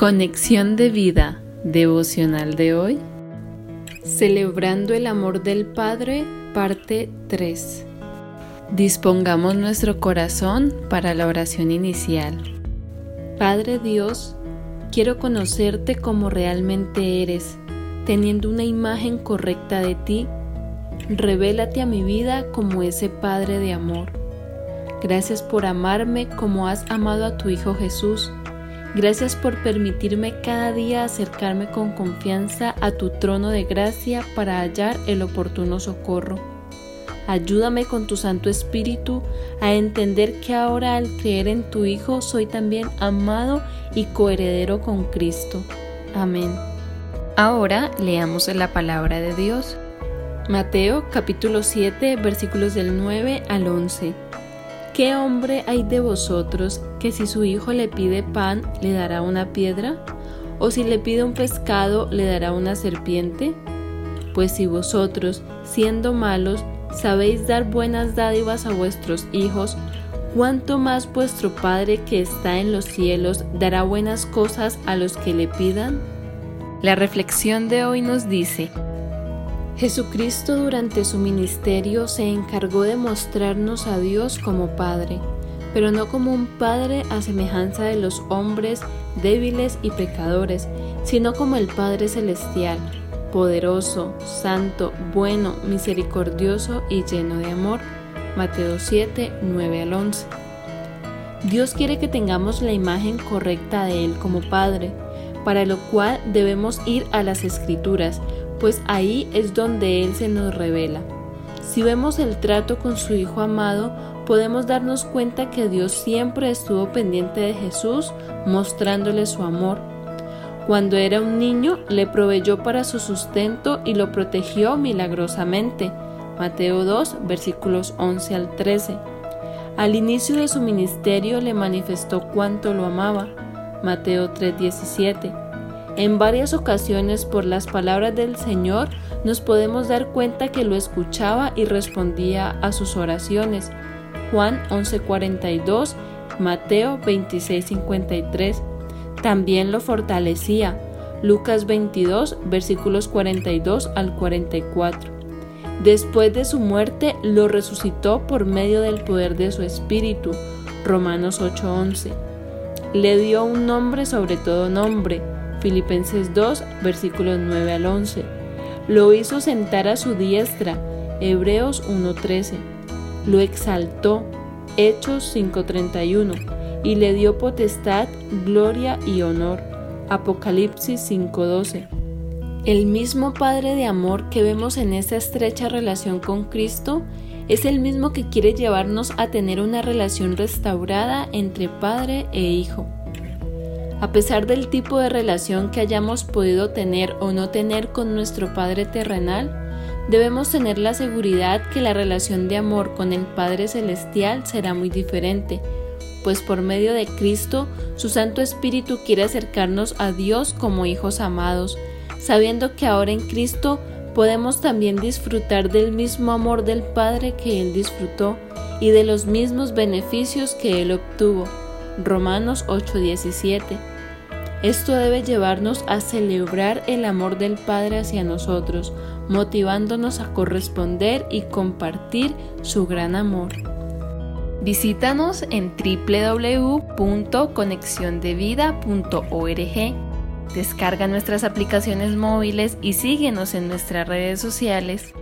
Conexión de vida devocional de hoy. Celebrando el amor del Padre, parte 3. Dispongamos nuestro corazón para la oración inicial. Padre Dios, quiero conocerte como realmente eres, teniendo una imagen correcta de ti. Revélate a mi vida como ese Padre de amor. Gracias por amarme como has amado a tu Hijo Jesús Gracias por permitirme cada día acercarme con confianza a tu trono de gracia para hallar el oportuno socorro. Ayúdame con tu Santo Espíritu a entender que ahora al creer en tu Hijo soy también amado y coheredero con Cristo. Amén. Ahora leamos la palabra de Dios. Mateo capítulo 7 versículos del 9 al 11. ¿Qué hombre hay de vosotros que si su hijo le pide pan le dará una piedra? ¿O si le pide un pescado le dará una serpiente? Pues si vosotros, siendo malos, sabéis dar buenas dádivas a vuestros hijos, ¿cuánto más vuestro Padre que está en los cielos dará buenas cosas a los que le pidan? La reflexión de hoy nos dice, Jesucristo durante su ministerio se encargó de mostrarnos a Dios como Padre, pero no como un Padre a semejanza de los hombres débiles y pecadores, sino como el Padre Celestial, poderoso, santo, bueno, misericordioso y lleno de amor. Mateo 7, 9 al 11. Dios quiere que tengamos la imagen correcta de Él como Padre, para lo cual debemos ir a las Escrituras, pues ahí es donde Él se nos revela. Si vemos el trato con su Hijo amado, podemos darnos cuenta que Dios siempre estuvo pendiente de Jesús, mostrándole su amor. Cuando era un niño, le proveyó para su sustento y lo protegió milagrosamente. Mateo 2, versículos 11 al 13. Al inicio de su ministerio le manifestó cuánto lo amaba. Mateo 17. En varias ocasiones por las palabras del Señor nos podemos dar cuenta que lo escuchaba y respondía a sus oraciones. Juan 11:42, Mateo 26:53. También lo fortalecía. Lucas 22, versículos 42 al 44. Después de su muerte lo resucitó por medio del poder de su Espíritu. Romanos 8:11. Le dio un nombre sobre todo nombre Filipenses 2, versículos 9 al 11. Lo hizo sentar a su diestra, Hebreos 1.13. Lo exaltó, Hechos 5.31. Y le dio potestad, gloria y honor, Apocalipsis 5.12. El mismo Padre de amor que vemos en esta estrecha relación con Cristo es el mismo que quiere llevarnos a tener una relación restaurada entre Padre e Hijo. A pesar del tipo de relación que hayamos podido tener o no tener con nuestro Padre terrenal, debemos tener la seguridad que la relación de amor con el Padre Celestial será muy diferente, pues por medio de Cristo, su Santo Espíritu quiere acercarnos a Dios como hijos amados, sabiendo que ahora en Cristo podemos también disfrutar del mismo amor del Padre que Él disfrutó y de los mismos beneficios que Él obtuvo. Romanos 8:17 esto debe llevarnos a celebrar el amor del Padre hacia nosotros, motivándonos a corresponder y compartir su gran amor. Visítanos en www.conexiondevida.org. Descarga nuestras aplicaciones móviles y síguenos en nuestras redes sociales